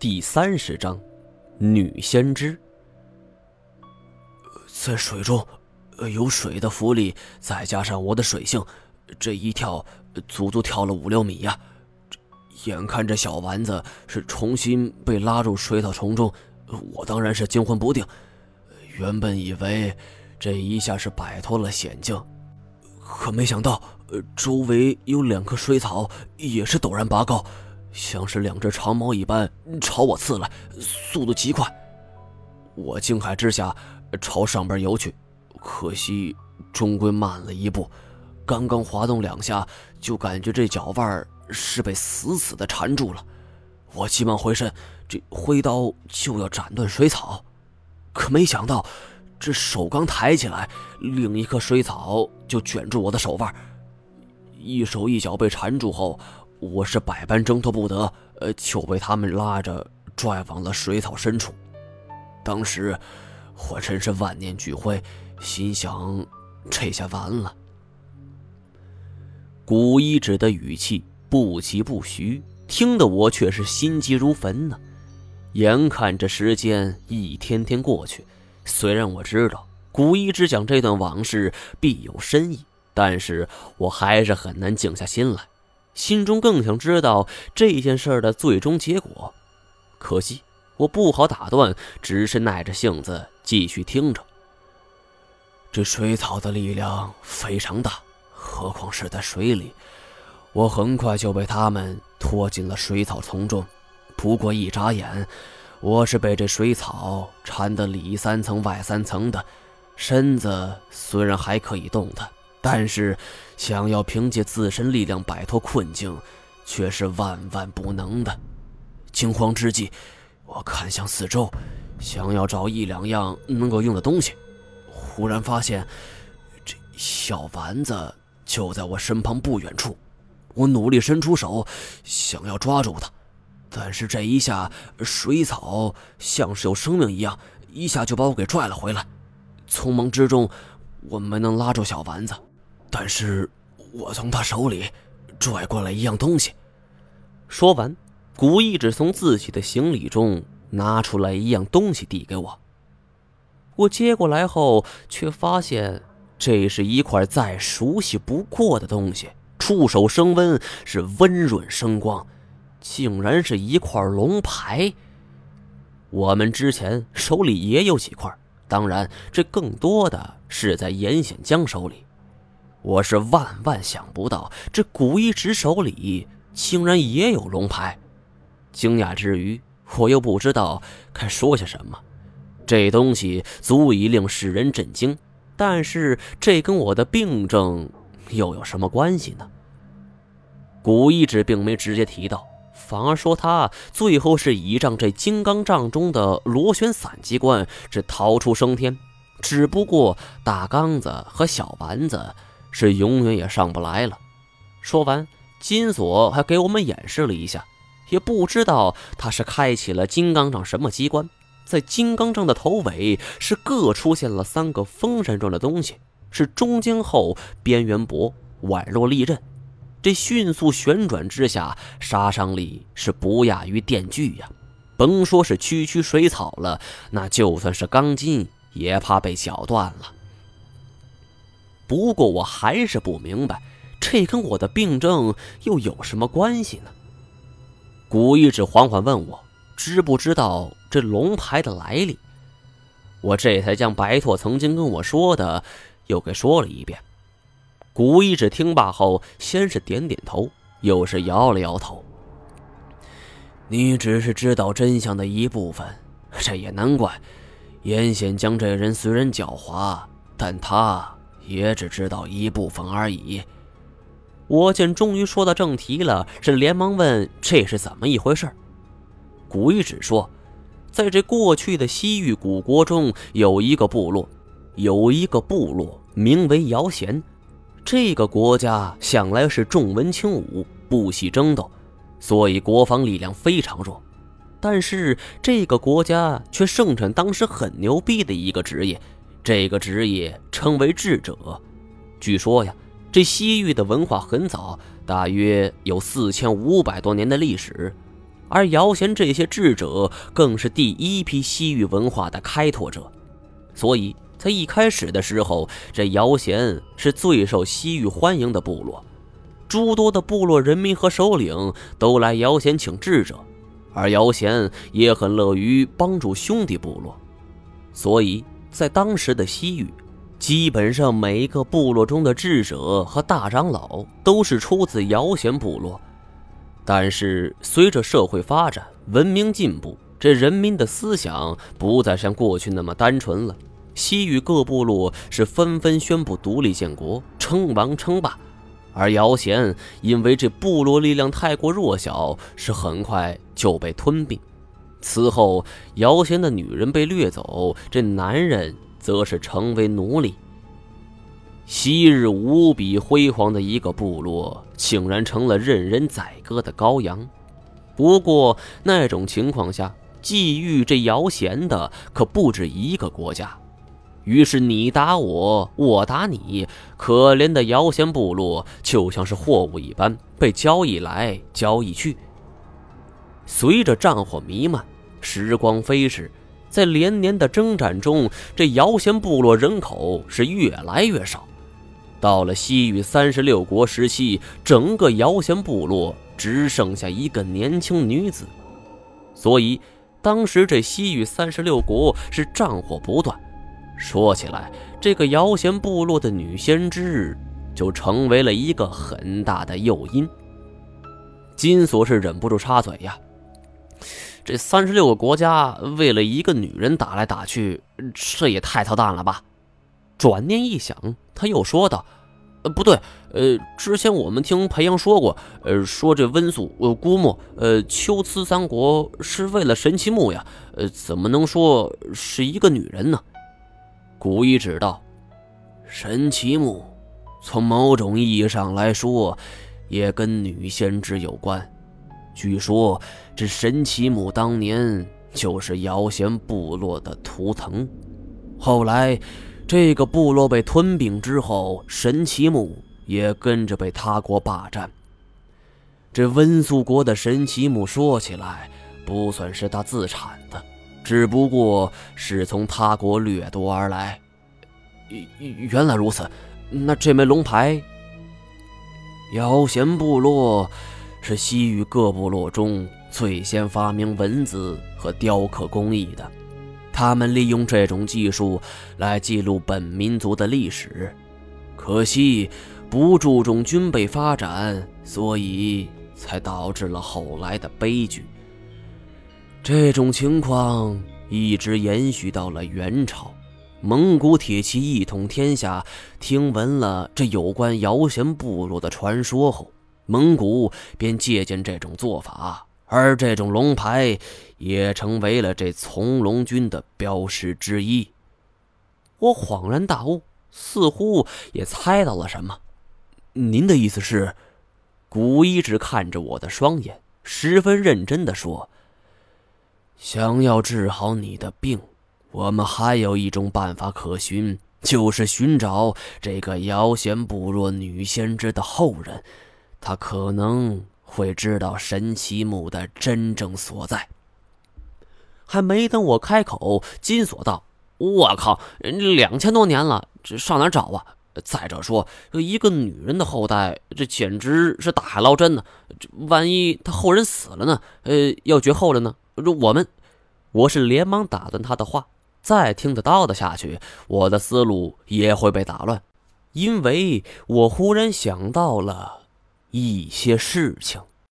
第三十章，女先知。在水中，有水的浮力，再加上我的水性，这一跳足足跳了五六米呀！眼看着小丸子是重新被拉入水草丛中，我当然是惊魂不定。原本以为这一下是摆脱了险境，可没想到，周围有两棵水草也是陡然拔高，像是两只长矛一般朝我刺来，速度极快。我惊骇之下朝上边游去，可惜终归慢了一步，刚刚滑动两下，就感觉这脚腕是被死死的缠住了。我急忙回身，这挥刀就要斩断水草。可没想到，这手刚抬起来，另一棵水草就卷住我的手腕，一手一脚被缠住后，我是百般挣脱不得，呃，就被他们拉着拽往了水草深处。当时我真是万念俱灰，心想这下完了。古一指的语气不疾不徐，听得我却是心急如焚呢。眼看着时间一天天过去，虽然我知道古一只讲这段往事必有深意，但是我还是很难静下心来，心中更想知道这件事的最终结果。可惜我不好打断，只是耐着性子继续听着。这水草的力量非常大，何况是在水里，我很快就被他们拖进了水草丛中。不过一眨眼，我是被这水草缠得里三层外三层的，身子虽然还可以动弹，但是想要凭借自身力量摆脱困境，却是万万不能的。惊慌之际，我看向四周，想要找一两样能够用的东西，忽然发现这小丸子就在我身旁不远处，我努力伸出手，想要抓住它。但是这一下，水草像是有生命一样，一下就把我给拽了回来。匆忙之中，我没能拉住小丸子，但是我从他手里拽过来一样东西。说完，古一指从自己的行李中拿出来一样东西递给我。我接过来后，却发现这是一块再熟悉不过的东西，触手升温，是温润生光。竟然是一块龙牌。我们之前手里也有几块，当然这更多的是在严显江手里。我是万万想不到，这古一指手里竟然也有龙牌。惊讶之余，我又不知道该说些什么。这东西足以令世人震惊，但是这跟我的病症又有什么关系呢？古一指并没直接提到。反而说他最后是倚仗这金刚杖中的螺旋伞机关，是逃出升天。只不过大刚子和小丸子是永远也上不来了。说完，金锁还给我们演示了一下，也不知道他是开启了金刚杖什么机关。在金刚杖的头尾是各出现了三个风扇状的东西，是中间厚，边缘薄，宛若利刃。这迅速旋转之下，杀伤力是不亚于电锯呀！甭说是区区水草了，那就算是钢筋也怕被绞断了。不过我还是不明白，这跟我的病症又有什么关系呢？古一指缓缓问我，知不知道这龙牌的来历？我这才将白拓曾经跟我说的又给说了一遍。古一指听罢后，先是点点头，又是摇了摇头。你只是知道真相的一部分，这也难怪。严显江这人虽然狡猾，但他也只知道一部分而已。我见终于说到正题了，是连忙问：“这是怎么一回事？”古一指说：“在这过去的西域古国中，有一个部落，有一个部落名为姚贤。”这个国家向来是重文轻武，不喜争斗，所以国防力量非常弱。但是这个国家却盛产当时很牛逼的一个职业，这个职业称为智者。据说呀，这西域的文化很早，大约有四千五百多年的历史。而姚贤这些智者更是第一批西域文化的开拓者，所以在一开始的时候，这姚贤是最受西域欢迎的部落，诸多的部落人民和首领都来姚贤请智者，而姚贤也很乐于帮助兄弟部落，所以在当时的西域，基本上每一个部落中的智者和大长老都是出自姚贤部落。但是，随着社会发展、文明进步，这人民的思想不再像过去那么单纯了。西域各部落是纷纷宣布独立建国、称王称霸，而姚贤因为这部落力量太过弱小，是很快就被吞并。此后，姚贤的女人被掠走，这男人则是成为奴隶。昔日无比辉煌的一个部落，竟然成了任人宰割的羔羊。不过，那种情况下，觊觎这姚贤的可不止一个国家。于是你打我，我打你，可怜的姚贤部落就像是货物一般，被交易来交易去。随着战火弥漫，时光飞逝，在连年的征战中，这姚贤部落人口是越来越少。到了西域三十六国时期，整个姚贤部落只剩下一个年轻女子，所以当时这西域三十六国是战火不断。说起来，这个姚贤部落的女先知就成为了一个很大的诱因。金锁是忍不住插嘴呀：“这三十六个国家为了一个女人打来打去，这也太操蛋了吧？”转念一想，他又说道：“呃，不对，呃，之前我们听裴阳说过，呃，说这温宿、呃姑墨、呃秋瓷三国是为了神奇木呀，呃，怎么能说是一个女人呢？”古一指道：“神奇木，从某种意义上来说，也跟女先知有关。据说这神奇木当年就是姚贤部落的图腾，后来……”这个部落被吞并之后，神奇木也跟着被他国霸占。这温宿国的神奇木说起来不算是他自产的，只不过是从他国掠夺而来。原来如此，那这枚龙牌，妖贤部落是西域各部落中最先发明文字和雕刻工艺的。他们利用这种技术来记录本民族的历史，可惜不注重军备发展，所以才导致了后来的悲剧。这种情况一直延续到了元朝，蒙古铁骑一统天下，听闻了这有关姚贤部落的传说后，蒙古便借鉴这种做法。而这种龙牌也成为了这从龙军的标识之一。我恍然大悟，似乎也猜到了什么。您的意思是？古一直看着我的双眼，十分认真的说：“想要治好你的病，我们还有一种办法可循，就是寻找这个姚贤部落女先知的后人，他可能……”会知道神奇木的真正所在。还没等我开口，金锁道：“我靠，两千多年了，这上哪找啊？再者说，一个女人的后代，这简直是大海捞针呢。这万一她后人死了呢？呃，要绝后了呢？我们……我是连忙打断他的话。再听得叨叨下去，我的思路也会被打乱，因为我忽然想到了。”一些事情。